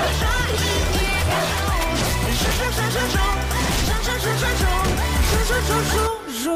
我甩一地野猪生生生生处处处处处处处处处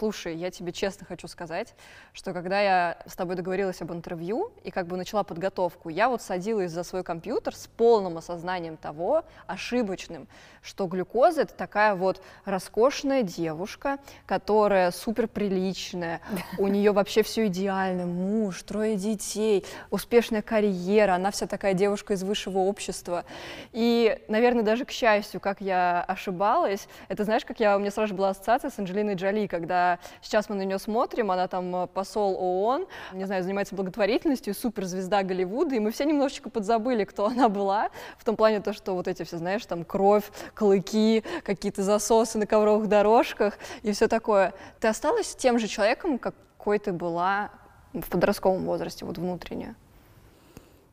Слушай, я тебе честно хочу сказать, что когда я с тобой договорилась об интервью и как бы начала подготовку, я вот садилась за свой компьютер с полным осознанием того, ошибочным, что глюкоза — это такая вот роскошная девушка, которая супер приличная, у нее вообще все идеально, муж, трое детей, успешная карьера, она вся такая девушка из высшего общества. И, наверное, даже к счастью, как я ошибалась, это знаешь, как я, у меня сразу же была ассоциация с Анджелиной Джоли, когда сейчас мы на нее смотрим, она там э, посол ООН, не знаю, занимается благотворительностью, суперзвезда Голливуда, и мы все немножечко подзабыли, кто она была, в том плане то, что вот эти все, знаешь, там кровь, клыки, какие-то засосы на ковровых дорожках и все такое. Ты осталась тем же человеком, какой ты была в подростковом возрасте, вот внутренне?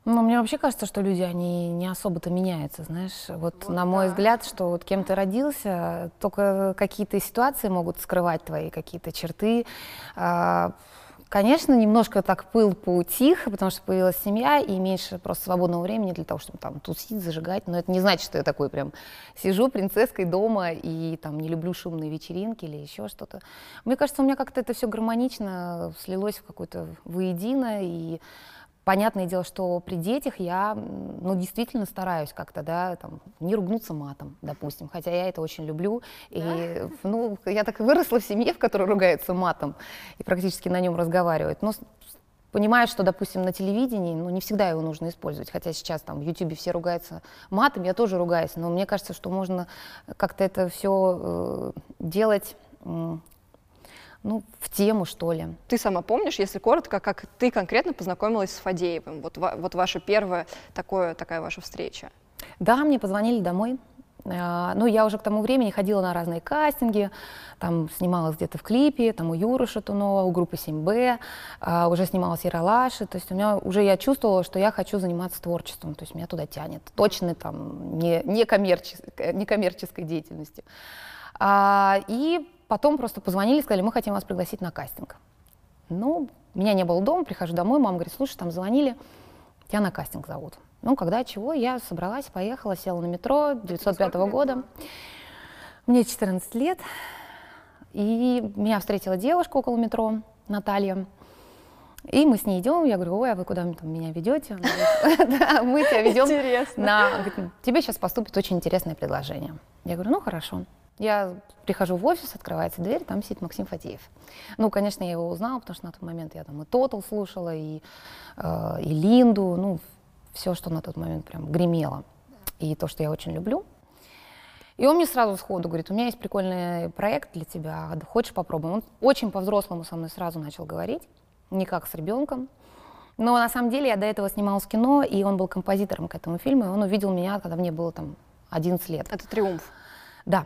Ну, мне вообще кажется, что люди, они не особо-то меняются, знаешь. Вот, вот на мой да. взгляд, что вот кем ты родился, только какие-то ситуации могут скрывать твои какие-то черты. А, конечно, немножко так пыл поутих, потому что появилась семья и меньше просто свободного времени для того, чтобы там тусить, зажигать. Но это не значит, что я такой прям сижу принцесской дома и там не люблю шумные вечеринки или еще что-то. Мне кажется, у меня как-то это все гармонично слилось в какое-то воедино и Понятное дело, что при детях я, ну, действительно стараюсь как-то, да, там, не ругнуться матом, допустим, хотя я это очень люблю. И, да? ну, я так и выросла в семье, в которой ругаются матом и практически на нем разговаривают. Но понимаю, что, допустим, на телевидении, ну, не всегда его нужно использовать, хотя сейчас там в Ютубе все ругаются матом, я тоже ругаюсь, но мне кажется, что можно как-то это все э, делать ну, в тему, что ли. Ты сама помнишь, если коротко, как ты конкретно познакомилась с Фадеевым? Вот, вот ваша первая такое, такая ваша встреча. Да, мне позвонили домой. А, ну, я уже к тому времени ходила на разные кастинги, там снималась где-то в клипе, там у Юры Шатунова, у группы 7Б, а, уже снималась Яралаши, то есть у меня уже я чувствовала, что я хочу заниматься творчеством, то есть меня туда тянет, точно там не, не, коммерческой, не коммерческой деятельностью. А, и Потом просто позвонили, сказали, мы хотим вас пригласить на кастинг. Ну, меня не было дома, прихожу домой, мама говорит, слушай, там звонили, тебя на кастинг зовут. Ну, когда чего, я собралась, поехала, села на метро 905 -го года. Мне 14 лет, и меня встретила девушка около метро, Наталья. И мы с ней идем, я говорю, ой, а вы куда там меня ведете? Да, мы тебя ведем на... Тебе сейчас поступит очень интересное предложение. Я говорю, ну хорошо. Я прихожу в офис, открывается дверь, там сидит Максим Фатеев. Ну, конечно, я его узнала, потому что на тот момент я там и Тотал слушала, и, э, и Линду, ну, все, что на тот момент прям гремело. И то, что я очень люблю. И он мне сразу сходу говорит, у меня есть прикольный проект для тебя, хочешь попробуем? Он очень по-взрослому со мной сразу начал говорить, не как с ребенком. Но на самом деле я до этого снималась кино, и он был композитором к этому фильму, и он увидел меня, когда мне было там 11 лет. Это триумф. Да.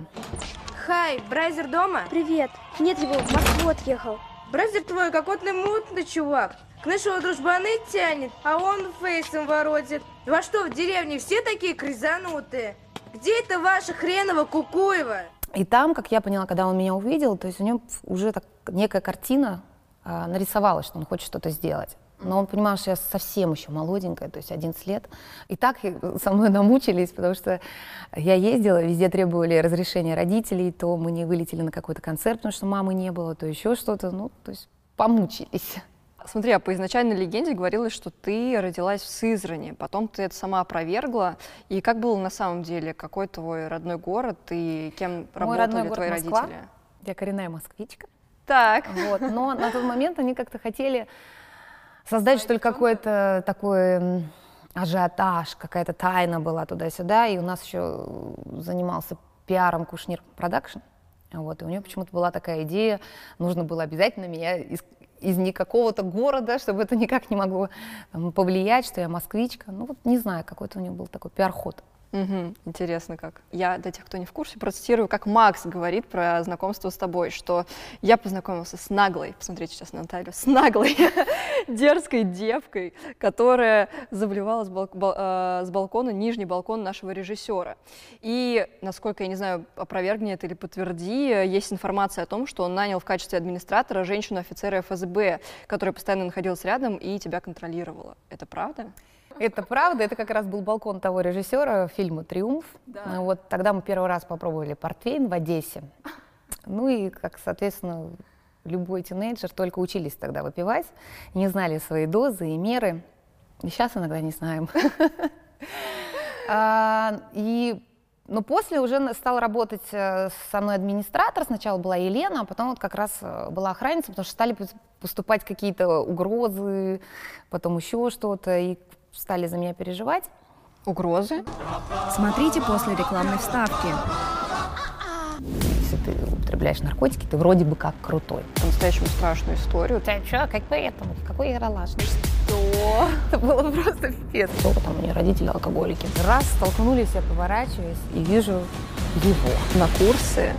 Hi, brother дома? Привет. Нет его, в Москву отъехал. Brother твой какой-то мутный чувак. К нашего дружбаны тянет, а он face ом воротит. Во что, в деревне все такие кризанутые? Где это ваша хренова Кукуева? И там, как я поняла, когда он меня увидел, то есть у него уже так некая картина э, нарисовалась, что он хочет что-то сделать но он понимал, что я совсем еще молоденькая, то есть 11 лет. И так со мной намучились, потому что я ездила, везде требовали разрешения родителей, то мы не вылетели на какой-то концерт, потому что мамы не было, то еще что-то, ну, то есть помучились. Смотри, а по изначальной легенде говорилось, что ты родилась в Сызрани, потом ты это сама опровергла. И как было на самом деле? Какой твой родной город и кем Мой работали твои Москва. родители? Я коренная москвичка. Так. Вот, но на тот момент они как-то хотели создать, что ли, какой-то такой ажиотаж, какая-то тайна была туда-сюда, и у нас еще занимался пиаром Кушнир Production, вот, и у нее почему-то была такая идея, нужно было обязательно меня из, из не какого-то города, чтобы это никак не могло там, повлиять, что я москвичка, ну вот не знаю, какой-то у нее был такой пиар-ход. Угу, интересно как. Я, для тех, кто не в курсе, процитирую, как Макс говорит про знакомство с тобой, что я познакомился с наглой, посмотрите сейчас на Наталью, с наглой дерзкой девкой, которая заблевала с, балк бал э, с балкона нижний балкон нашего режиссера. И, насколько я не знаю, опровергни это или подтверди, есть информация о том, что он нанял в качестве администратора женщину-офицера ФСБ, которая постоянно находилась рядом и тебя контролировала. Это правда? Это правда, это как раз был балкон того режиссера фильма «Триумф». Да. Вот тогда мы первый раз попробовали портвейн в Одессе. Ну и, как, соответственно, любой тинейджер только учились тогда выпивать, не знали свои дозы и меры. И сейчас иногда не знаем. А, и но после уже стал работать э, со мной администратор. Сначала была Елена, а потом вот как раз э, была охранница, потому что стали поступать какие-то угрозы, потом еще что-то. И стали за меня переживать. Угрозы? Смотрите после рекламной вставки. Если ты употребляешь наркотики, ты вроде бы как крутой. По-настоящему страшную историю. Ты что, какой это? Какой яролаж? Что? Это было просто пипец. Сколько там у нее родители алкоголики. Раз столкнулись, я поворачиваюсь и вижу его. На курсы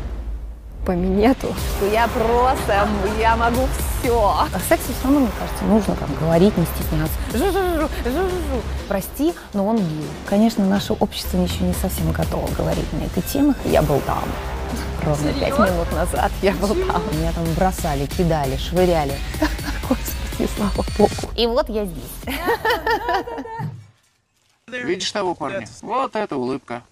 по минету. Что я просто, я могу все. О сексе все равно, мне кажется, нужно как говорить, не стесняться. Жу-жу-жу, жу-жу-жу. Прости, но он гей. Конечно, наше общество еще не совсем готово говорить на этой теме. Я был там. Ровно пять минут назад я был там. Меня там бросали, кидали, швыряли. Господи, слава богу. И вот я здесь. Видишь того парня? Вот это улыбка.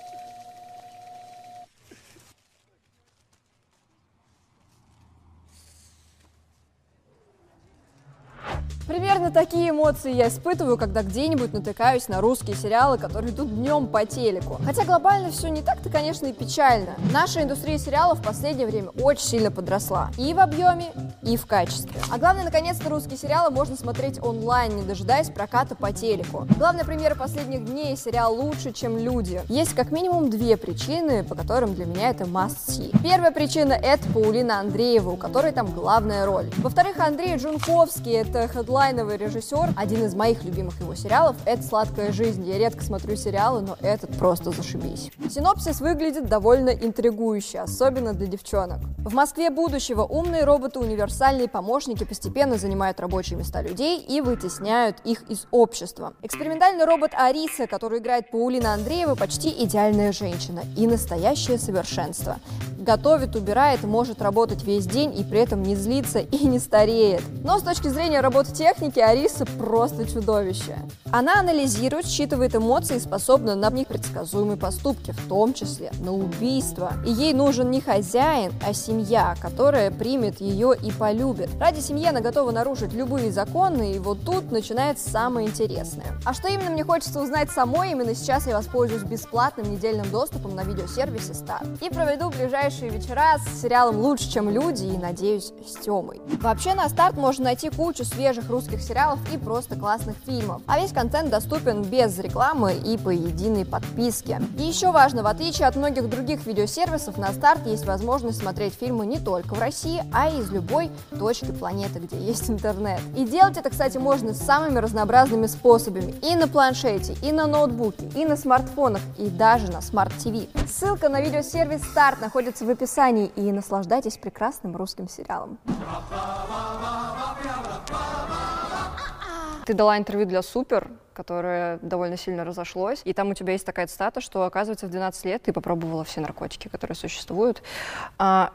Примерно такие эмоции я испытываю, когда где-нибудь натыкаюсь на русские сериалы, которые идут днем по телеку. Хотя глобально все не так-то, конечно, и печально. Наша индустрия сериалов в последнее время очень сильно подросла. И в объеме, и в качестве. А главное, наконец-то русские сериалы можно смотреть онлайн, не дожидаясь проката по телеку. Главный пример последних дней – сериал «Лучше, чем люди». Есть как минимум две причины, по которым для меня это must see. Первая причина – это Паулина Андреева, у которой там главная роль. Во-вторых, Андрей Джунковский – это headline онлайновый режиссер. Один из моих любимых его сериалов — это «Сладкая жизнь». Я редко смотрю сериалы, но этот просто зашибись. Синопсис выглядит довольно интригующе, особенно для девчонок. В Москве будущего умные роботы-универсальные помощники постепенно занимают рабочие места людей и вытесняют их из общества. Экспериментальный робот Ариса, который играет Паулина Андреева, почти идеальная женщина и настоящее совершенство. Готовит, убирает, может работать весь день и при этом не злится и не стареет. Но с точки зрения работы техники Ариса просто чудовище. Она анализирует, считывает эмоции и способна на непредсказуемые поступки, в том числе на убийство. И ей нужен не хозяин, а семья, которая примет ее и полюбит. Ради семьи она готова нарушить любые законы, и вот тут начинается самое интересное. А что именно мне хочется узнать самой, именно сейчас я воспользуюсь бесплатным недельным доступом на видеосервисе Start. И проведу ближайшие вечера с сериалом «Лучше, чем люди» и, надеюсь, с Тёмой. Вообще на старт можно найти кучу свежих русских сериалов и просто классных фильмов. А весь контент доступен без рекламы и по единой подписке. И еще важно, в отличие от многих других видеосервисов, на старт есть возможность смотреть фильмы не только в России, а и из любой точки планеты, где есть интернет. И делать это, кстати, можно самыми разнообразными способами. И на планшете, и на ноутбуке, и на смартфонах, и даже на смарт-ТВ. Ссылка на видеосервис Старт находится в описании, и наслаждайтесь прекрасным русским сериалом. Ты дала интервью для Супер, которое довольно сильно разошлось, и там у тебя есть такая цитата, что, оказывается, в 12 лет ты попробовала все наркотики, которые существуют. А,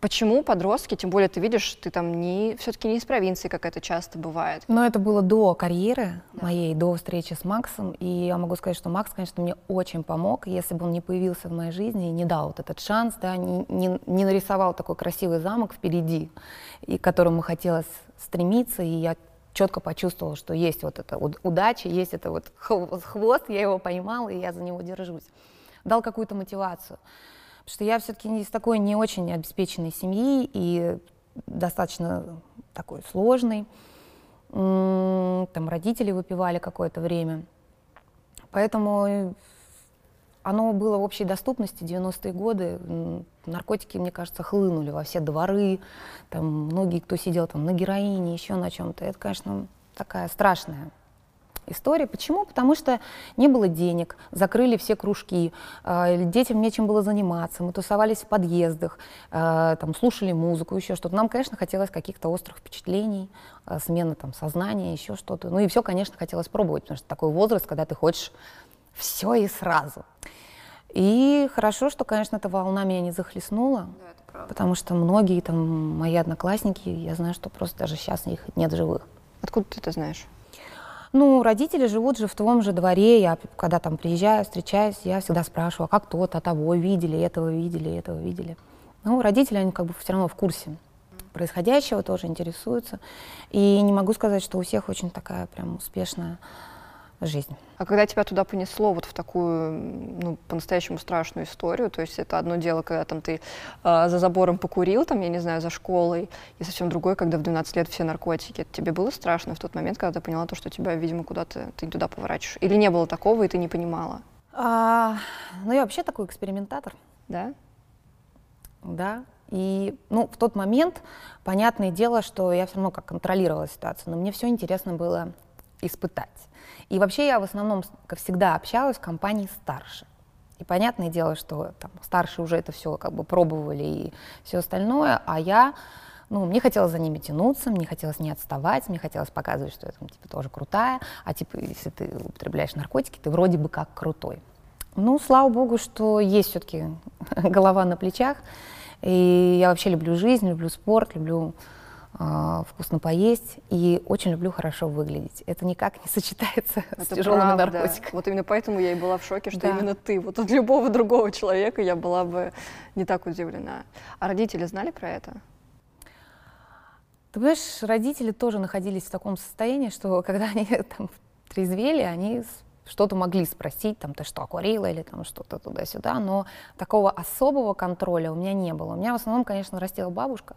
Почему подростки, тем более ты видишь, ты там не, все-таки не из провинции, как это часто бывает? Но это было до карьеры да. моей, до встречи с Максом. И я могу сказать, что Макс, конечно, мне очень помог. Если бы он не появился в моей жизни и не дал вот этот шанс, да, не, не, не нарисовал такой красивый замок впереди, и к которому хотелось стремиться, и я четко почувствовала, что есть вот эта удача, есть это вот хвост, я его поймала, и я за него держусь. Дал какую-то мотивацию. Потому что я все-таки из такой не очень обеспеченной семьи и достаточно такой сложной. Там родители выпивали какое-то время. Поэтому оно было в общей доступности 90-е годы. Наркотики, мне кажется, хлынули во все дворы. Там многие, кто сидел там на героине, еще на чем-то. Это, конечно, такая страшная история. Почему? Потому что не было денег, закрыли все кружки, э, детям нечем было заниматься, мы тусовались в подъездах, э, там, слушали музыку, еще что-то. Нам, конечно, хотелось каких-то острых впечатлений, э, смены там, сознания, еще что-то. Ну и все, конечно, хотелось пробовать, потому что такой возраст, когда ты хочешь все и сразу. И хорошо, что, конечно, эта волна меня не захлестнула, потому что многие там мои одноклассники, я знаю, что просто даже сейчас их нет живых. Откуда ты это знаешь? Ну, родители живут же в том же дворе. Я, когда там приезжаю, встречаюсь, я всегда спрашиваю, а как то-то, того видели, этого видели, этого видели. Ну, родители, они как бы все равно в курсе происходящего, тоже интересуются. И не могу сказать, что у всех очень такая прям успешная жизнь. А когда тебя туда понесло вот в такую, ну, по-настоящему страшную историю, то есть это одно дело, когда там ты э, за забором покурил, там, я не знаю, за школой, и совсем другое, когда в 12 лет все наркотики. Тебе было страшно в тот момент, когда ты поняла то, что тебя, видимо, куда-то, ты туда поворачиваешь? Или не было такого, и ты не понимала? А, ну, я вообще такой экспериментатор. Да? Да. И, ну, в тот момент, понятное дело, что я все равно как контролировала ситуацию, но мне все интересно было испытать. И вообще я в основном, как всегда, общалась в компании старше. И понятное дело, что там старшие уже это все как бы пробовали и все остальное, а я, ну, мне хотелось за ними тянуться, мне хотелось не отставать, мне хотелось показывать, что я там, типа, тоже крутая, а типа, если ты употребляешь наркотики, ты вроде бы как крутой. Ну, слава богу, что есть все-таки голова на плечах, и я вообще люблю жизнь, люблю спорт, люблю вкусно поесть и очень люблю хорошо выглядеть. Это никак не сочетается Это с тяжелыми правда. наркотиками. Вот именно поэтому я и была в шоке, что Да. именно ты. Вот от любого другого человека я была бы не так удивлена. А родители знали про это? Ты понимаешь, родители тоже находились в таком состоянии, что когда они там трезвели, они что-то могли спросить, там, ты что, курила или там что-то туда-сюда, но такого особого контроля у меня не было. У меня в основном, конечно, растила бабушка.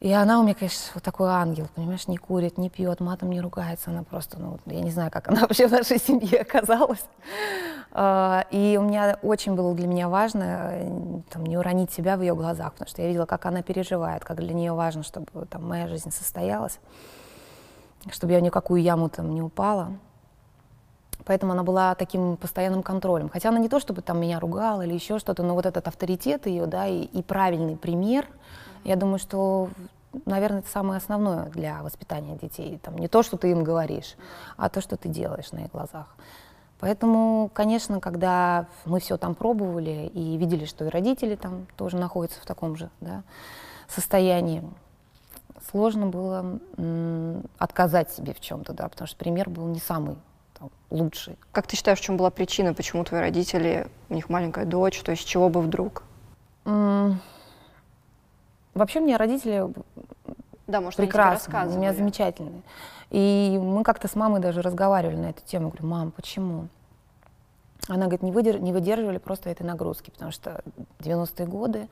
И она у меня, конечно, вот такой ангел, понимаешь, не курит, не пьет, матом не ругается, она просто, ну, я не знаю, как она вообще в нашей семье оказалась. А, И у меня очень было для меня важно там, не уронить себя в ее глазах, потому что я видела, как она переживает, как для нее важно, чтобы там, моя жизнь состоялась, чтобы я в никакую яму там не упала. Поэтому она была таким постоянным контролем. Хотя она не то, чтобы там меня ругала или еще что-то, но вот этот авторитет ее, да, и, и правильный пример, я думаю, что, наверное, это самое основное для воспитания детей. Там, не то, что ты им говоришь, а то, что ты делаешь на их глазах. Поэтому, конечно, когда мы все там пробовали и видели, что и родители там тоже находятся в таком же да, состоянии, сложно было отказать себе в чем-то, да, потому что пример был не самый там, лучший. Как ты считаешь, в чем была причина, почему твои родители, у них маленькая дочь, то есть чего бы вдруг? М, Вообще, мне родители Да, может, прекрасные, у меня замечательные. И мы как-то с мамой даже разговаривали на эту тему. Говорю, мам, почему? Она говорит, не, выдер- не выдерживали просто этой нагрузки, потому что 90-е годы,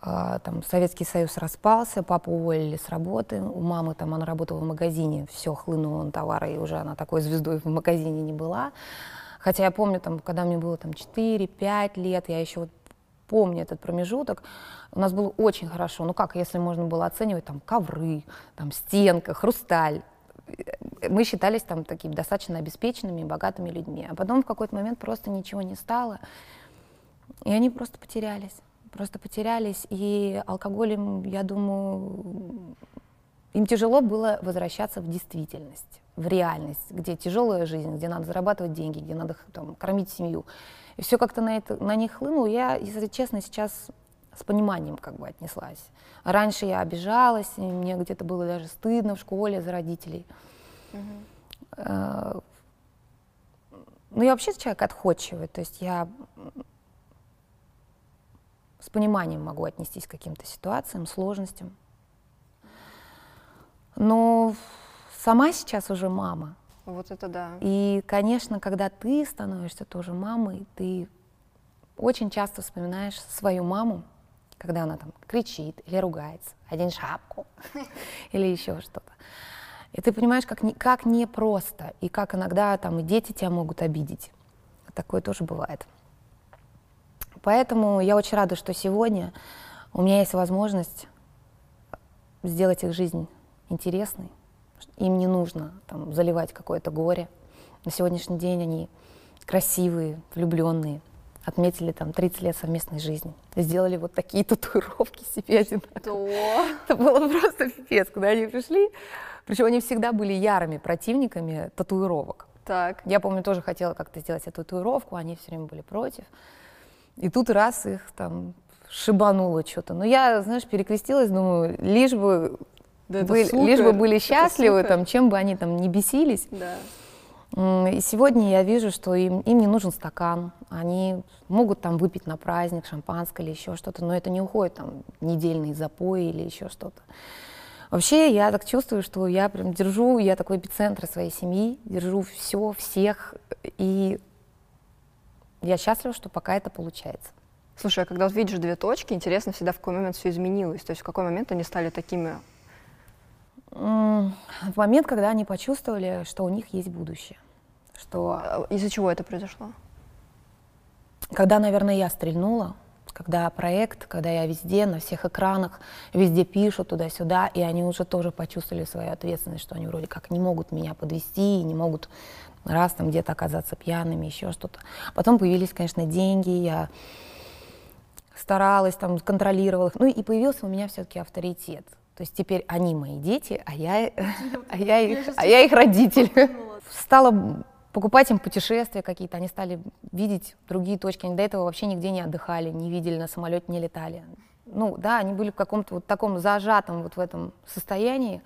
а, там Советский Союз распался, папу уволили с работы, у мамы там она работала в магазине, все хлынуло на товары, и уже она такой звездой в магазине не была. Хотя я помню, там, когда мне было там 4-5 лет, я еще вот помню этот промежуток, у нас было очень хорошо. Ну как, если можно было оценивать, там ковры, там стенка, хрусталь. Мы считались там такими достаточно обеспеченными, богатыми людьми. А потом в какой-то момент просто ничего не стало, и они просто потерялись. Просто потерялись, и алкоголь им, я думаю, им тяжело было возвращаться в действительность, в реальность, где тяжелая жизнь, где надо зарабатывать деньги, где надо там, кормить семью. И все как-то на, это, на них хлынуло. Я, если честно, сейчас с пониманием как бы отнеслась. Раньше я обижалась, и мне где-то было даже стыдно в школе за родителей. Э, Ну, я вообще человек отходчивый, то есть я с пониманием могу отнестись к каким-то ситуациям, сложностям. Но сама сейчас уже мама. Вот это да. И, конечно, когда ты становишься тоже мамой, ты очень часто вспоминаешь свою маму, когда она там кричит или ругается, одень шапку или еще что-то. И ты понимаешь, как, не, как непросто, и как иногда там и дети тебя могут обидеть. Такое тоже бывает. Поэтому я очень рада, что сегодня у меня есть возможность сделать их жизнь интересной, Им не нужно там, заливать какое-то горе. На сегодняшний день они красивые, влюбленные, отметили там 30 лет совместной жизни. Сделали вот такие татуировки себе одинаковые. Это было просто пипец, когда они пришли. Причем они всегда были ярыми противниками татуировок. Так. Я помню, тоже хотела как-то сделать эту татуировку, они все время были против. И тут раз их там шибануло что-то. Но я, знаешь, перекрестилась, думаю, лишь бы, Да были, супер, лишь бы были счастливы, там, чем бы они там не бесились. Да. И сегодня я вижу, что им, им не нужен стакан. Они могут там выпить на праздник шампанское или еще что-то, но это не уходит там недельные запои или еще что-то. Вообще, я так чувствую, что я прям держу, я такой эпицентр своей семьи, держу все, всех, и я счастлива, что пока это получается. Слушай, а когда вот видишь две точки, интересно всегда, в какой момент все изменилось. То есть в какой момент они стали такими... В момент, когда они почувствовали, что у них есть будущее, что А, Из-за чего это произошло? Когда, наверное, я стрельнула, когда проект, когда я везде, на всех экранах, везде пишут туда-сюда, и они уже тоже почувствовали свою ответственность, что они вроде как не могут меня подвести, не могут раз там где-то оказаться пьяными, еще что-то. Потом появились, конечно, деньги, я старалась, там, контролировала их. Ну и появился у меня все-таки авторитет. То есть теперь они мои дети, а я, а я, их, а я их родитель. Стала покупать им путешествия какие-то, они стали видеть другие точки. Они до этого вообще нигде не отдыхали, не видели, на самолете не летали. Ну да, они были в каком-то вот таком зажатом вот в этом состоянии,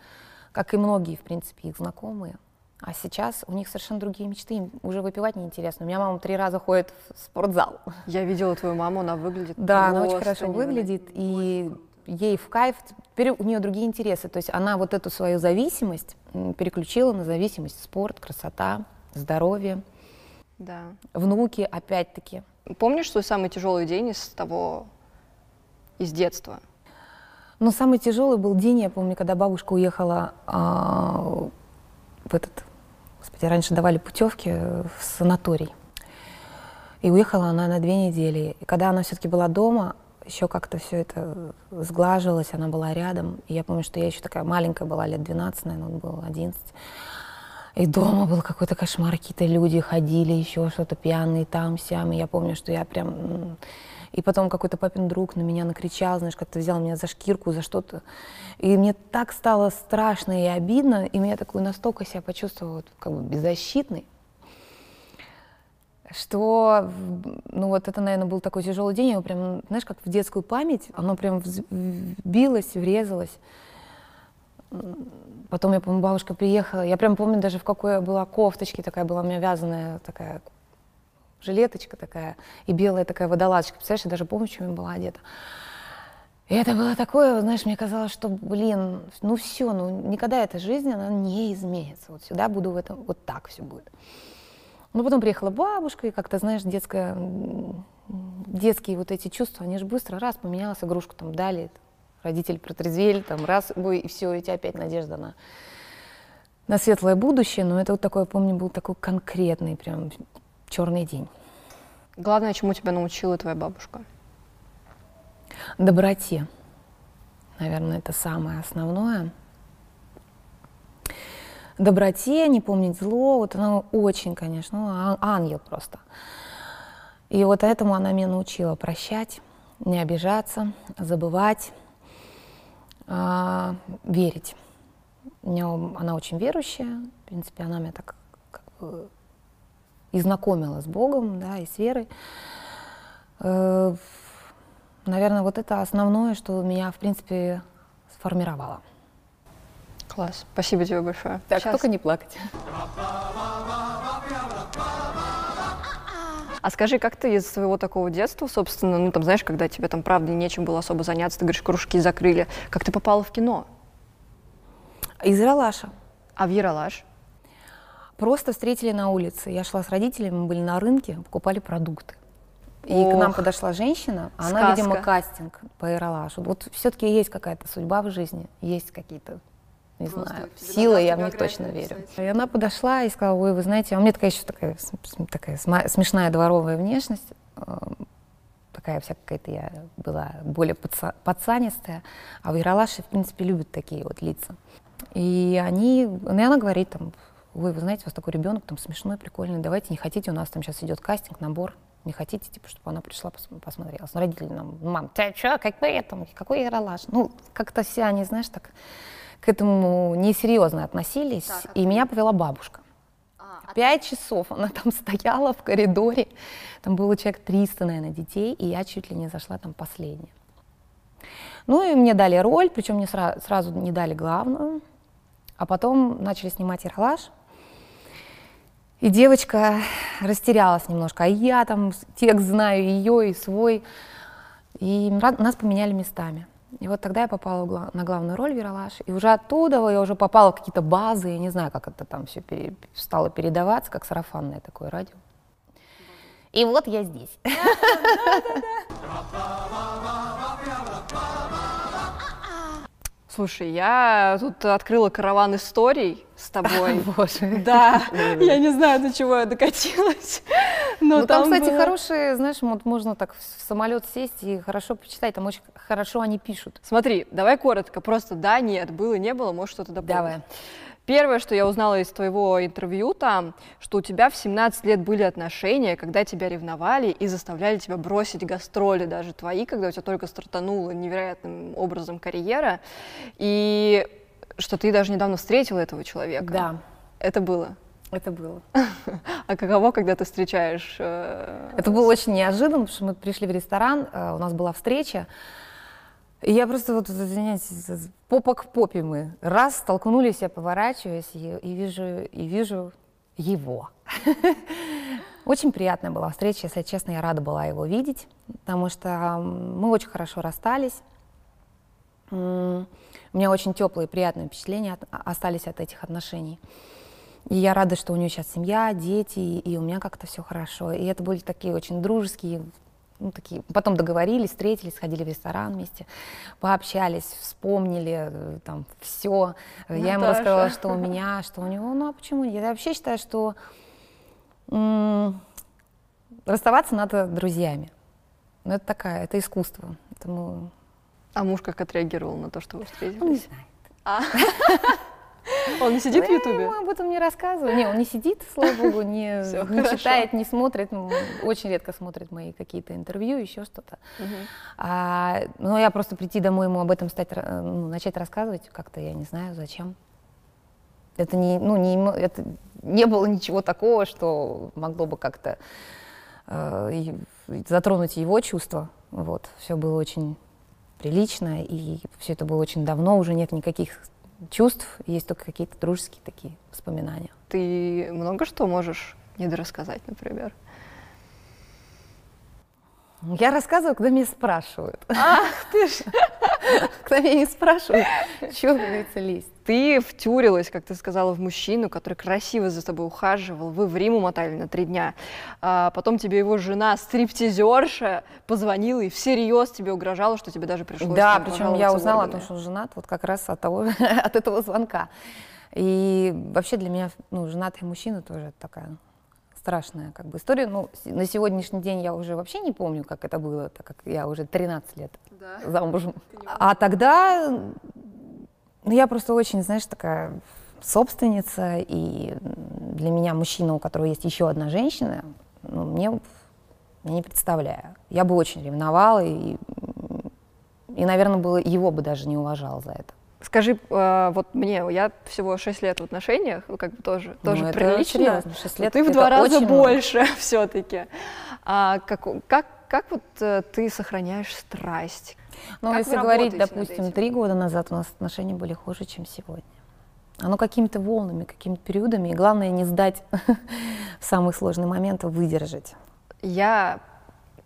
как и многие, в принципе, их знакомые. А сейчас у них совершенно другие мечты, им уже выпивать неинтересно. У меня мама три раза ходит в спортзал. Я видела твою маму, она выглядит Да, она очень хорошо выглядит, и ей в кайф. Теперь у нее другие интересы. То есть она вот эту свою зависимость переключила на зависимость спорт, красота, здоровье, Да. внуки, опять-таки. Помнишь свой самый тяжелый день из того, из детства? Но самый тяжелый был день, я помню, когда бабушка уехала а, в этот, господи, раньше давали путевки в санаторий. И уехала она на две недели. И когда она все-таки была дома, еще как-то все это сглаживалось, она была рядом. И я помню, что я еще такая маленькая была, лет 12, наверное, был 11. И дома был какой-то кошмар, какие-то люди ходили, еще что-то пьяные там, сям. И я помню, что я прям... И потом какой-то папин друг на меня накричал, знаешь, как-то взял меня за шкирку, за что-то. И мне так стало страшно и обидно, и я такую настолько себя почувствовала как бы беззащитной, что, ну вот это, наверное, был такой тяжелый день, его прям, знаешь, как в детскую память, оно прям вбилось, врезалось. Потом, я помню, бабушка приехала, я прям помню даже в какой я была кофточке, такая была у меня вязаная такая жилеточка такая, и белая такая водолазочка, представляешь, я даже помню, чем я была одета. И это было такое, знаешь, мне казалось, что, блин, ну все, ну никогда эта жизнь, она не изменится. Вот сюда буду в этом, вот так все будет. Ну, потом приехала бабушка, и как-то, знаешь, детская, детские вот эти чувства, они же быстро, раз, поменялась игрушку, там, дали, родители протрезвели, там, раз, и все, и у тебя опять надежда на, на светлое будущее. Но это вот такой, я помню, был такой конкретный прям черный день. Главное, чему тебя научила твоя бабушка? Доброте. Наверное, это самое основное. Доброте, не помнить зло. Вот она очень, конечно, ну, ангел просто. И вот этому она меня научила прощать, не обижаться, забывать, а, верить. У неё- она очень верующая, в принципе, она меня так как бы и знакомила с Богом, да, и с верой. Э, Наверное, вот это основное, что меня, в принципе, сформировало. Класс. Спасибо тебе большое. Так, Щас. только не плакать. А скажи, как ты из своего такого детства, собственно, ну там, знаешь, когда тебе там правда нечем было особо заняться, ты говоришь, кружки закрыли, как ты попала в кино? Из Ралаша. А в Яралаш? Просто встретили на улице. Я шла с родителями, мы были на рынке, покупали продукты. И к нам Ох, подошла женщина, она, сказка. видимо, кастинг по Эралашу. Вот все-таки есть какая-то судьба в жизни, есть какие-то, не знаю, силы, я в них точно верю. И она подошла и сказала, ой, вы знаете, а у меня такая еще такая, с- с- такая смешная дворовая внешность, э, такая вся какая-то я была более паца- пацанистая, а в Яралаше, в принципе, любят такие вот лица. И они, ну, и она говорит там, ой, вы знаете, у вас такой ребенок там смешной, прикольный, давайте, не хотите, у нас там сейчас идет кастинг, набор, не хотите, типа, чтобы она пришла, пос- посмотрелась. Ну, родители нам, мам, ты что, какой там, какой Ералаш? Ну, как-то все они, знаешь, так к этому несерьезно относились, и меня повела бабушка. Пять часов она там стояла в коридоре, там было человек 300, наверное, детей, и я чуть ли не зашла там последняя. Ну и мне дали роль, причем мне сра- сразу не дали главную, а потом начали снимать Ералаш, и девочка растерялась немножко, а я там текст знаю ее и свой, и нас поменяли местами. И вот тогда я попала на главную роль в Ералаш, и уже оттуда я уже попала в какие-то базы, я не знаю, как это там все стало передаваться, как сарафанное такое радио. И вот я здесь. Слушай, я тут открыла караван историй с тобой. Боже. Да, я не знаю, до чего я докатилась. Но Ну, там, кстати, было- хорошие, знаешь, вот можно так в самолет сесть и хорошо почитать, там очень хорошо они пишут. Смотри, давай коротко, просто да, нет, было, не было, может что-то дополнить. Давай. Первое, что я узнала из твоего интервью там, что у тебя в 17 лет были отношения, когда тебя ревновали и заставляли тебя бросить гастроли, даже твои, когда у тебя только стартанула невероятным образом карьера, и что ты даже недавно встретила этого человека. Да, Это было. это было. А каково, когда ты встречаешь... э, Это было очень неожиданно, потому что мы пришли в ресторан, э, у нас была встреча, я просто вот, извиняюсь, попа к попе мы. Раз, столкнулись, я поворачиваюсь и, и вижу, и вижу его. Очень приятная была встреча, если честно, я рада была его видеть, потому что мы очень хорошо расстались. У меня очень теплые, приятные впечатления а- остались от этих отношений. И я рада, что у нее сейчас семья, дети, и у меня как-то все хорошо. И это были такие очень дружеские, ну, такие. Потом договорились, встретились, сходили в ресторан вместе, пообщались, вспомнили э, там все. Я ему Наташа. рассказала, что у меня, что у него. Ну а почему нет? Я вообще считаю, что м, расставаться надо друзьями. Ну, это такая, это искусство. Поэтому, А муж как отреагировал на то, что вы ну, не встретились? знаю. А. Он не сидит в Ну, Ютубе? ему об этом не рассказываю. Не, он не сидит, слава богу, не, не читает, не смотрит. ну, Очень редко смотрит мои какие-то интервью, еще что-то. А, но я просто прийти домой ему об этом стать, ра- ну, начать рассказывать, как-то я не знаю, зачем. Это не, ну, не, это не было ничего такого, что могло бы как-то э, затронуть его чувства. Вот, все было очень прилично, и все это было очень давно, уже нет никаких чувств, есть только какие-то дружеские такие воспоминания. Ты много что можешь недорассказать, например? Я рассказываю, когда меня спрашивают. Ах ты ж! Когда меня не спрашивают, чего, говорится, лезть. Ты втюрилась, как ты сказала, в мужчину, который красиво за тобой ухаживал. Вы в Рим умотали на три дня. А потом тебе его жена, стриптизерша, позвонила и всерьез тебе угрожала, что тебе даже пришлось Да, причем я узнала о том, что он женат вот как раз от, того, от этого звонка. И вообще для меня ну, женатый мужчина тоже такая страшная как бы история. Ну, на сегодняшний день я уже вообще не помню, как это было, так как я уже 13 лет замужем. А тогда ну, я просто очень, знаешь, такая собственница, и для меня мужчина, у которого есть еще одна женщина, ну, мне я не представляю. Я бы очень ревновала, и, и, наверное, было, его бы даже не уважала за это. Скажи, э, вот мне, я всего 6 лет в отношениях, ну, как бы тоже, Ну, тоже это прилично. серьезно, шесть но лет ты в два раза много. больше все-таки. А как, как, как вот э, ты сохраняешь страсть? Но Как если говорить, допустим, три года назад у нас отношения были хуже, чем сегодня. Оно какими-то волнами, какими-то периодами, и главное не сдать в самый сложный момент, а выдержать. Я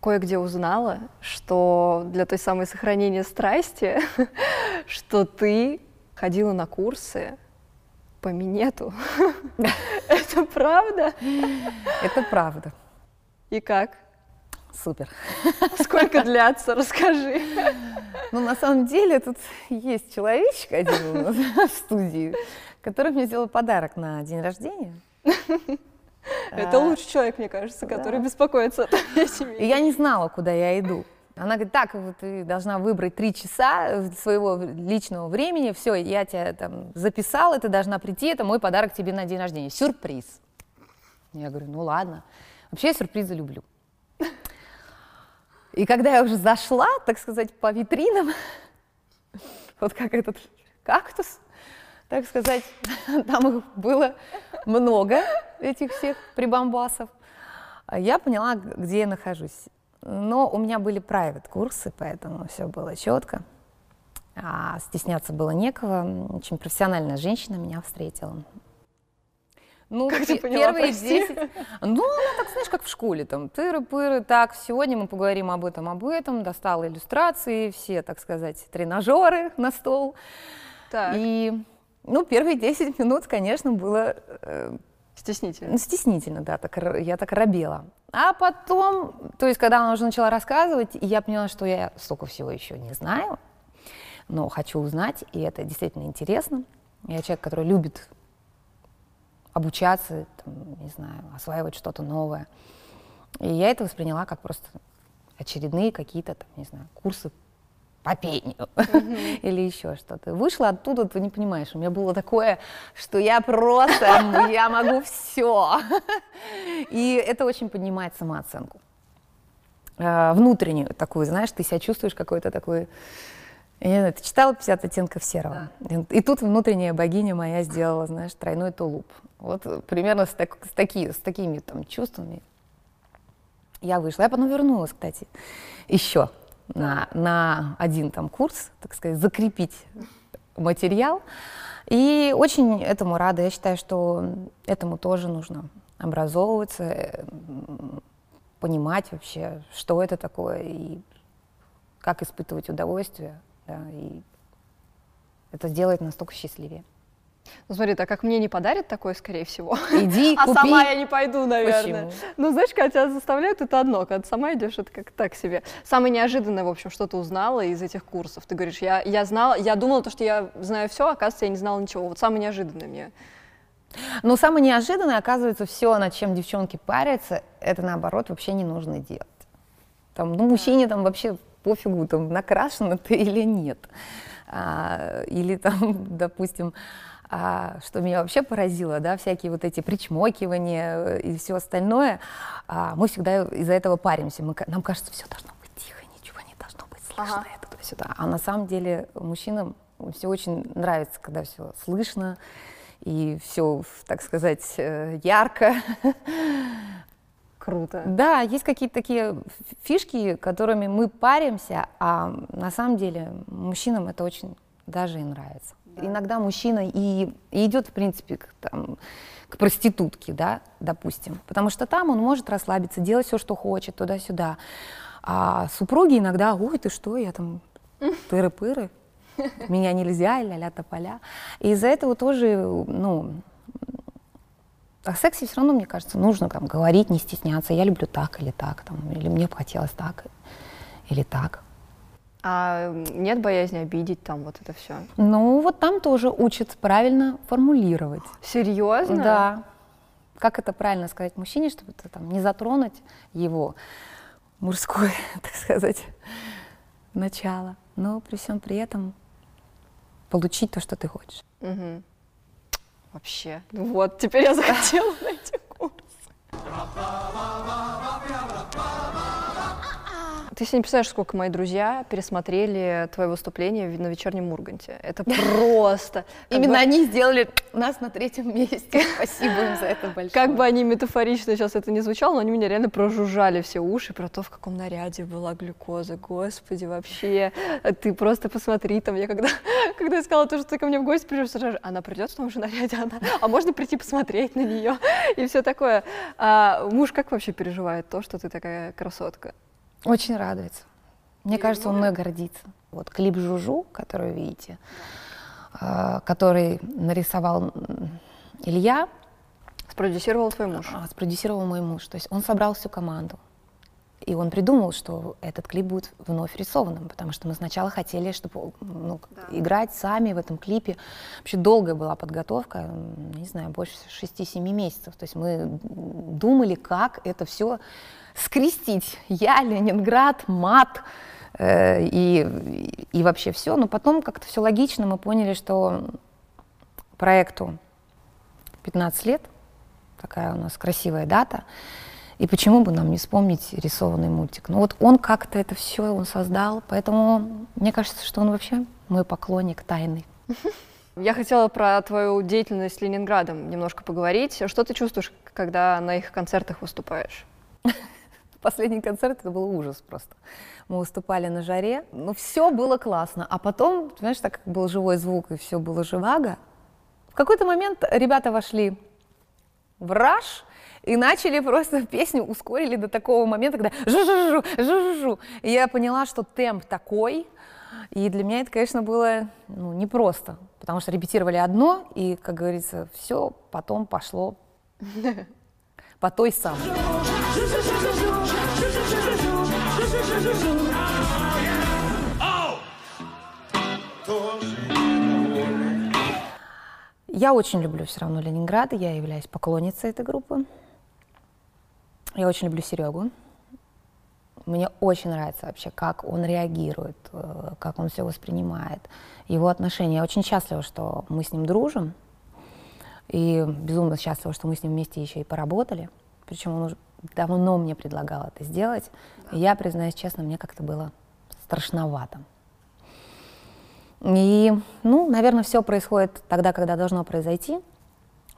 кое-где узнала, что для той самой сохранения страсти, что ты ходила на курсы по минету. Это правда? Это правда. И как? Супер. Сколько длятся? Расскажи. Ну, на самом деле, тут есть человечек один у нас в студии, который мне сделал подарок на день рождения. Это А, лучший человек, мне кажется, который беспокоится о семье. И я не знала, куда я иду. Она говорит, так, вот ты должна выбрать три часа своего личного времени, все, я тебя там записала, ты должна прийти, это мой подарок тебе на день рождения, сюрприз. Я говорю, ну ладно. Вообще я сюрпризы люблю. И когда я уже зашла, так сказать, по витринам, вот как этот кактус, так сказать, там их было много, этих всех прибамбасов, я поняла, где я нахожусь. Но у меня были private курсы, поэтому все было четко. А стесняться было некого. Очень профессиональная женщина меня встретила. Ну, как ты поняла, первые прости? 10... Ну, она так, знаешь, как в школе, там, тыры-пыры, так, сегодня мы поговорим об этом, об этом, достала иллюстрации, все, так сказать, тренажеры на стол. Так. И, ну, первые 10 минут, конечно, было... Э, стеснительно. Стеснительно, да, так, я так робела. А потом, то есть, когда она уже начала рассказывать, я поняла, что я столько всего еще не знаю, но хочу узнать, и это действительно интересно. Я человек, который любит обучаться, там, не знаю, осваивать что-то новое. И я это восприняла как просто очередные какие-то, там, не знаю, курсы по пению mm-hmm. или еще что-то. Вышла оттуда, ты не понимаешь, у меня было такое, что я просто, я могу все. И это очень поднимает самооценку. А, внутреннюю такую, знаешь, ты себя чувствуешь какой-то такой я не знаю, ты читала «50 оттенков серого»? Да. И тут внутренняя богиня моя сделала, знаешь, тройной тулуп. Вот примерно с, так, с, таки, с такими там чувствами я вышла. Я потом вернулась, кстати, еще на, на один там курс, так сказать, закрепить материал. И очень этому рада. Я считаю, что этому тоже нужно образовываться, э, понимать вообще, что это такое и как испытывать удовольствие да, и это сделает настолько счастливее. Ну смотри, так как мне не подарят такое, скорее всего. Иди, а купи. сама я не пойду, наверное. Почему? Ну, знаешь, когда тебя заставляют, это одно. Когда ты сама идешь, это как так себе. Самое неожиданное, в общем, что ты узнала из этих курсов. Ты говоришь, я, я знала, я думала, то, что я знаю все, оказывается, я не знала ничего. Вот самое неожиданное мне. Ну, самое неожиданное, оказывается, все, над чем девчонки парятся, это наоборот вообще не нужно делать. Там, ну, мужчине там вообще пофигу, там, накрашена ты или нет. А, или там, допустим, а, что меня вообще поразило, да, всякие вот эти причмокивания и все остальное, а, мы всегда из-за этого паримся. Мы, нам кажется, все должно быть тихо, ничего не должно быть слышно, ага. это сюда. А на самом деле мужчинам все очень нравится, когда все слышно и все, так сказать, э, ярко. Круто. Да, есть какие-то такие фишки, которыми мы паримся, а на самом деле мужчинам это очень даже и нравится. Да. Иногда мужчина и, и идет, в принципе, к, там, к проститутке, да, допустим, потому что там он может расслабиться, делать все, что хочет, туда-сюда. А супруги иногда, ой, ты что, я там пыры-пыры, меня нельзя, ля-ля тополя. И из-за этого тоже, ну, о сексе все равно, мне кажется, нужно там, говорить, не стесняться. Я люблю так или так, там, или мне бы хотелось так или так. А нет боязни обидеть там вот это все? Ну, вот там тоже учат правильно формулировать. Серьезно? Да. Как это правильно сказать мужчине, чтобы это, там, не затронуть его мужское, так сказать, начало, но при всем при этом получить то, что ты хочешь. Угу. Вообще. Вот, теперь я захотела найти Ты себе не представляешь, сколько мои друзья пересмотрели твое выступление на вечернем Мурганте. Это просто... Именно они сделали нас на третьем месте. Спасибо им за это большое. Как бы они метафорично сейчас это не звучало, но они меня реально прожужжали все уши про то, в каком наряде была глюкоза. Господи, вообще, ты просто посмотри там. Я когда, когда я сказала то, что ты ко мне в гости придешь, сразу она придет в том же наряде, она, а можно прийти посмотреть на нее и все такое. А муж как вообще переживает то, что ты такая красотка? Очень радуется. Мне кажется, он мной гордится. Вот клип «Жужу», который вы видите, э, который нарисовал Илья. Спродюсировал твой муж? А, спродюсировал мой муж. То есть он собрал всю команду. И он придумал, что этот клип будет вновь рисованным, потому что мы сначала хотели, чтобы ну, играть сами в этом клипе. Вообще долгая была подготовка, не знаю, больше 6-7 месяцев. То есть мы думали, как это все скрестить. Я, Ленинград, мат э, и, и вообще все. Но потом как-то все логично, мы поняли, что проекту 15 лет, такая у нас красивая дата, и почему бы нам не вспомнить рисованный мультик? Ну вот он как-то это все он создал, поэтому мне кажется, что он вообще мой поклонник тайный. Я хотела про твою деятельность с Ленинградом немножко поговорить. Что ты чувствуешь, когда на их концертах выступаешь? Последний концерт это был ужас просто. Мы выступали на жаре, но все было классно. А потом, знаешь, так как был живой звук и все было живаго, в какой-то момент ребята вошли в раж и начали просто песню ускорили до такого момента, когда жу-жу-жу, жу-жу-жу. И я поняла, что темп такой, и для меня это, конечно, было ну, непросто, потому что репетировали одно, и, как говорится, все потом пошло по той самой. Я очень люблю все равно Ленинград, я являюсь поклонницей этой группы. Я очень люблю Серегу. Мне очень нравится вообще, как он реагирует, э, как он все воспринимает, его отношения. Я очень счастлива, что мы с ним дружим, и безумно счастлива, что мы с ним вместе еще и поработали. Причем он уже давно мне предлагал это сделать. И я, признаюсь честно, мне как-то было страшновато. И, ну, наверное, все происходит тогда, когда должно произойти.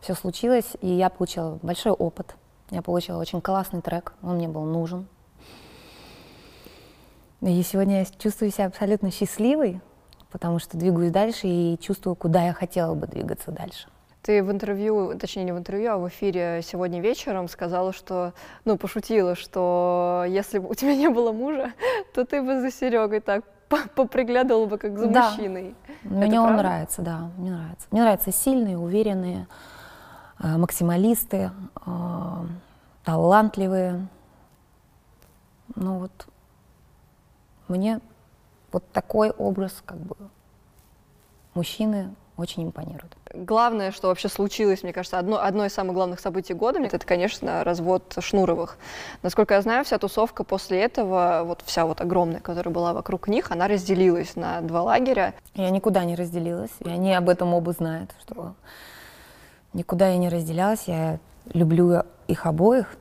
Все случилось, и я получила большой опыт. Я получила очень классный трек, он мне был нужен. И сегодня я чувствую себя абсолютно счастливой, потому что двигаюсь дальше и чувствую, куда я хотела бы двигаться дальше. Ты в интервью, точнее не в интервью, а в эфире сегодня вечером сказала, что, ну, пошутила, что если бы у тебя не было мужа, то ты бы за Серегой так по- поприглядывала бы, как за Да. мужчиной. Мне Это он правда? нравится, да, мне нравится. Мне нравятся сильные, уверенные, максималисты, э, талантливые. Ну вот мне вот такой образ как бы мужчины очень импонирует. Главное, что вообще случилось, мне кажется, одно, одно из самых главных событий года, это, конечно, развод Шнуровых. Насколько я знаю, вся тусовка после этого, вот вся вот огромная, которая была вокруг них, она разделилась на два лагеря. Я никуда не разделилась, и они об этом оба знают, что никуда я не разделялась, я люблю их обоих,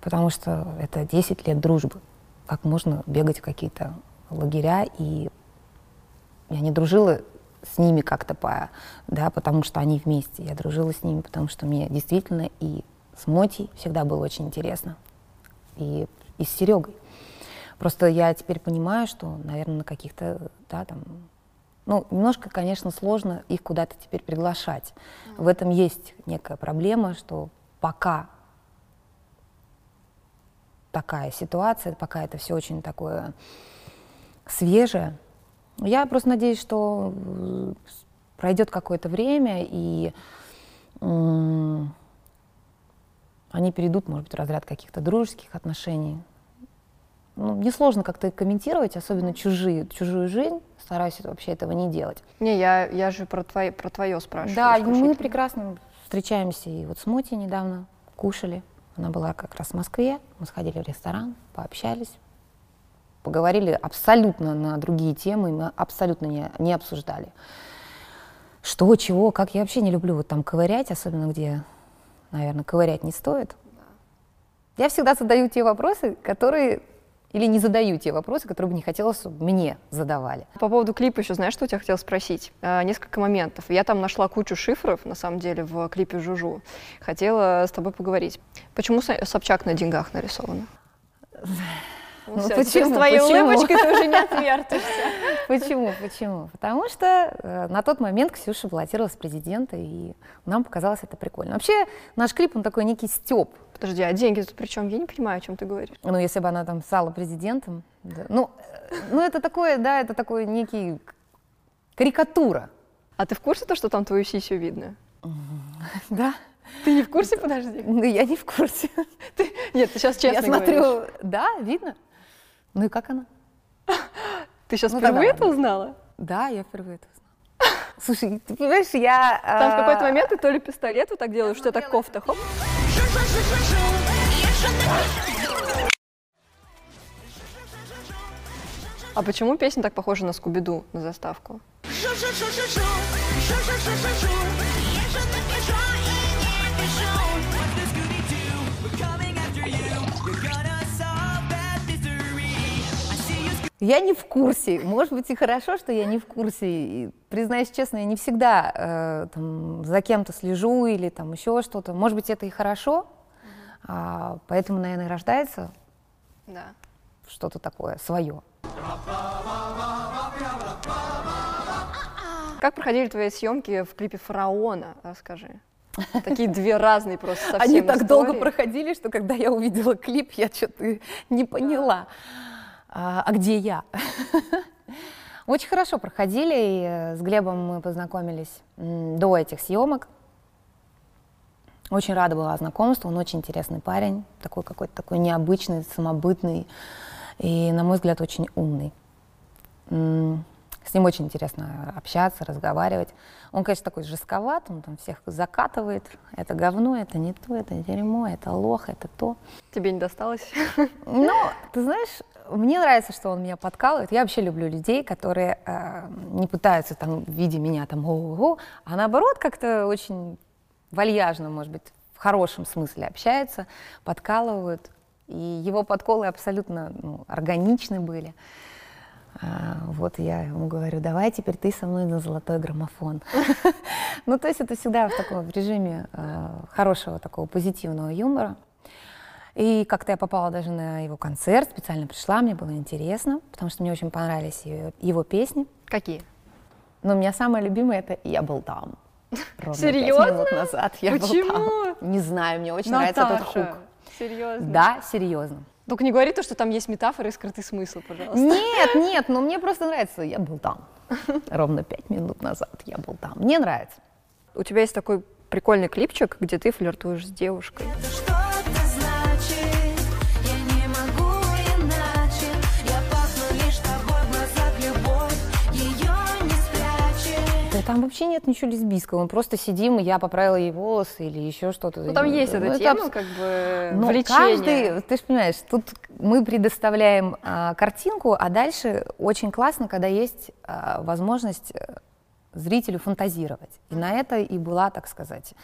потому что это 10 лет дружбы. Как можно бегать в какие-то лагеря, и я не дружила с ними как-то по, да, потому что они вместе. Я дружила с ними, потому что мне действительно и с Мотей всегда было очень интересно, и, и с Серегой. Просто я теперь понимаю, что, наверное, на каких-то, да, там, ну, немножко, конечно, сложно их куда-то теперь приглашать. В этом есть некая проблема, что пока такая ситуация, пока это все очень такое свежее, я просто надеюсь, что э, пройдет какое-то время, и они перейдут, может быть, в разряд каких-то дружеских отношений. Ну, несложно как-то комментировать, особенно чужие, чужую жизнь. Стараюсь вообще этого не делать. Не, я, я же про, твое, про твое спрашиваю. Да, мы прекрасно встречаемся. И вот с Моти недавно кушали. Она была как раз в Москве. Мы сходили в ресторан, пообщались, поговорили абсолютно на другие темы. Мы абсолютно не, не обсуждали. Что, чего, как. Я вообще не люблю вот там ковырять, особенно где, наверное, ковырять не стоит. Я всегда задаю те вопросы, которые... Или не задаю те вопросы, которые бы не хотелось, чтобы мне задавали. По поводу клипа еще, знаешь, что я тебя хотела спросить? А, несколько моментов. Я там нашла кучу шифров, на самом деле, в клипе «Жужу». Хотела с тобой поговорить. Почему Со- Собчак на деньгах нарисована? Ну, всё, почему? теперь с твоей Почему? улыбочкой ты уже не отвертишься. Почему? Почему? Потому что э, на тот момент Ксюша баллотировалась в президента, и нам показалось это прикольно. Вообще, наш клип, он такой некий степ. Подожди, а деньги тут при чем? Я не понимаю, о чем ты говоришь. Ну, если бы она там стала президентом. да. Ну, э, ну, это такое, да, это такой некий карикатура. А ты в курсе, то, что там твою сисю видно? Да? Ты не в курсе, подожди? Ну, я не в курсе. Нет, ты сейчас честно я смотрю, говоришь. да, видно. Ну и как она? Ты сейчас Ну, тогда впервые это ладно. узнала? Да, я впервые это узнала. Слушай, ты понимаешь, я... Там в а, какой-то момент ты то ли пистолет вот так делаешь, что так кофта, хоп. А почему песня так похожа на Скуби-Ду, на заставку? Я не в курсе. Может быть, и хорошо, что я не в курсе. И, признаюсь честно, я не всегда э, там, за кем-то слежу или там еще что-то. Может быть, это и хорошо. А, поэтому, наверное, рождается Да. что-то такое свое. Как проходили твои съемки в клипе «Фараона»? Расскажи. Такие две разные просто совсем Они так долго истории. проходили, что когда я увидела клип, я что-то не поняла. А, а где я? Очень хорошо проходили. и, э, с Глебом мы познакомились до этих съемок. Очень рада была знакомству. Он очень интересный парень, такой какой-то такой необычный, самобытный и, на мой взгляд, очень умный. С ним очень интересно общаться, разговаривать. Он, конечно, такой жестковат, он там всех закатывает. Это говно, это не то, это дерьмо, это лох, это то. Тебе не досталось? Но, ты знаешь, мне нравится, что он меня подкалывает. Я вообще люблю людей, которые э, не пытаются там в виде меня там ого, а наоборот как-то очень вальяжно, может быть, в хорошем смысле общаются, подкалывают. И его подколы абсолютно ну, органичны были. А, вот я ему говорю, давай теперь ты со мной на золотой граммофон. Ну, то есть это всегда в таком режиме э, хорошего такого позитивного юмора. И как-то я попала даже на его концерт, специально пришла, мне было интересно, потому что мне очень понравились его, его песни. Какие? Но у меня самое любимое это «Я был там». Ровно пять Серьезно? минут назад я был Почему? там. Не знаю, мне очень нравится этот Наташа, хук. Серьезно? Да, серьезно. Только не говори то, что там есть метафоры и скрытый смысл, пожалуйста. Нет, нет, но мне просто нравится «Я был там». Ровно пять минут назад я был там. Мне нравится. У тебя есть такой прикольный клипчик, где ты флиртуешь с девушкой. Что-то значит, там вообще нет ничего лесбийского. Мы просто сидим, и я поправила ей волосы или еще что-то. Ну, там есть Ну, эта это тема, абс- как бы, Но влечение. каждый, ты же понимаешь, тут мы предоставляем а, картинку, а дальше очень классно, когда есть а, возможность э, зрителю фантазировать. И на это и была, так сказать,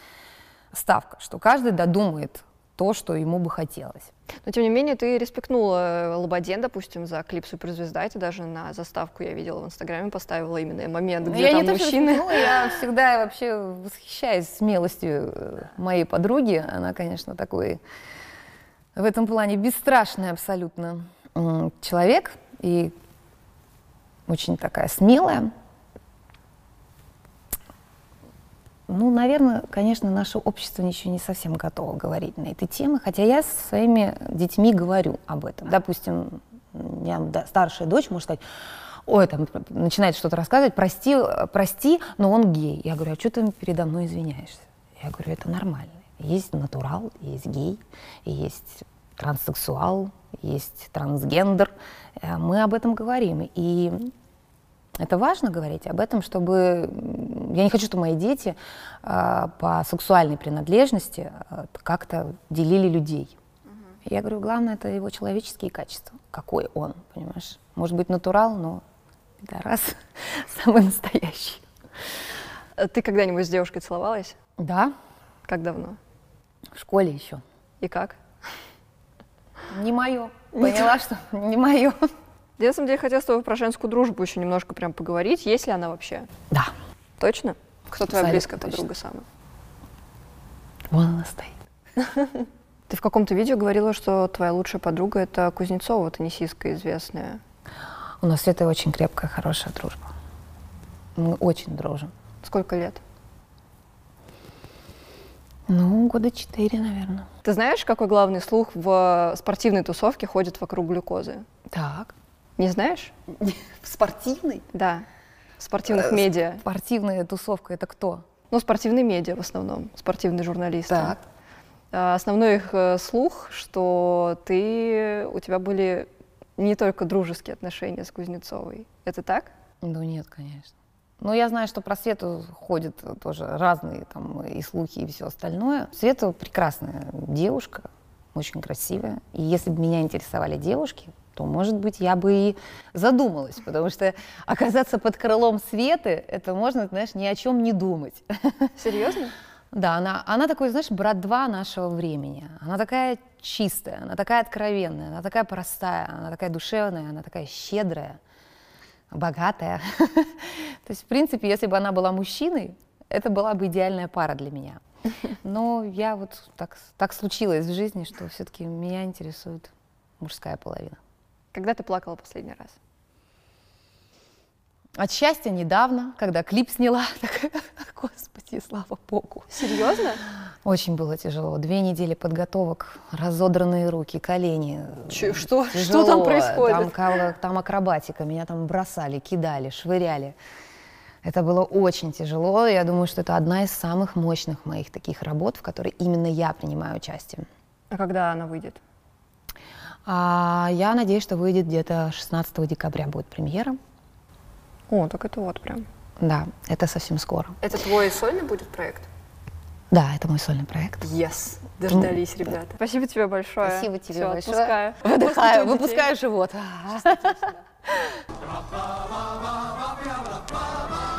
ставка, что каждый додумает то, что ему бы хотелось. Но, тем не менее, ты респектнула Лободен, допустим, за клип «Суперзвезда», и ты даже на заставку, я видела в Инстаграме, поставила именно момент, где я там не то, мужчины. респектнула, я всегда вообще восхищаюсь смелостью э, моей подруги. Она, конечно, такой в этом плане бесстрашный абсолютно человек и очень такая смелая. Ну, наверное, конечно, наше общество еще не совсем готово говорить на этой теме, хотя я со своими детьми говорю об этом. Допустим, меня старшая дочь может сказать, ой, там начинает что-то рассказывать, прости, прости, но он гей. Я говорю, а что ты передо мной извиняешься? Я говорю, это нормально. Есть натурал, есть гей, есть транссексуал, есть трансгендер. Э, Мы об этом говорим. И это важно говорить об этом, чтобы... Я не хочу, чтобы мои дети а, по сексуальной принадлежности а, как-то делили людей. Я говорю, главное, это его человеческие качества. Какой он, понимаешь? Может быть, натурал, но раз самый настоящий. Э, Ты когда-нибудь с девушкой целовалась? Да, Как давно? в школе еще. И как? Не мое. Поняла, что не мое. Я, на самом деле, хотела с тобой про женскую дружбу еще немножко прям поговорить. Есть ли она вообще? Да, Точно? Кто твоя близкая точно. подруга самая? вон она стоит. Ты в каком-то видео говорила, что твоя лучшая подруга — это Кузнецова, теннисистка известная. У нас с Светой очень крепкая, хорошая дружба. Мы очень дружим. Сколько лет? Ну, года четыре, наверное. Ты знаешь, какой главный слух в спортивной тусовке ходит вокруг глюкозы? Так. Не знаешь? В спортивной? Да. В спортивных медиа. Спортивная тусовка это кто? Ну, спортивные медиа в основном, спортивные журналисты. Так. А, Основной их э, слух, что ты, у тебя были не только дружеские отношения с Кузнецовой. Это так? Ну нет, конечно. Но я знаю, что про Свету ходят тоже разные там и слухи, и все остальное. Света прекрасная девушка, очень красивая. И если бы меня интересовали девушки, то, может быть, я бы и задумалась, потому что оказаться под крылом Светы, это можно, знаешь, ни о чем не думать. Серьезно? Да, она, она такой, знаешь, брат-два нашего времени. Она такая чистая, она такая откровенная, она такая простая, она такая душевная, она такая щедрая, богатая. То есть, в принципе, если бы она была мужчиной, это была бы идеальная пара для меня. Но я вот так, так случилось в жизни, что все-таки меня интересует мужская половина. Когда ты плакала последний раз? От счастья недавно, когда клип сняла, такая, господи, слава богу. Серьезно? Очень было тяжело. Две недели подготовок, разодранные руки, колени. Чё- что- что там происходит? Там, там акробатика, меня там бросали, кидали, швыряли. Это было очень тяжело. Я думаю, что это одна из самых мощных моих таких работ, в которой именно я принимаю участие. А когда она выйдет? А, я надеюсь, что выйдет где-то 16 декабря будет премьера. О, так это вот прям. Да, это совсем скоро. Это твой сольный будет проект? Да, это мой сольный проект. Yes, дождались, ребята. Спасибо тебе большое. Спасибо тебе Все, большое. Отпускаю. Выдыхаю, выпускаю живот.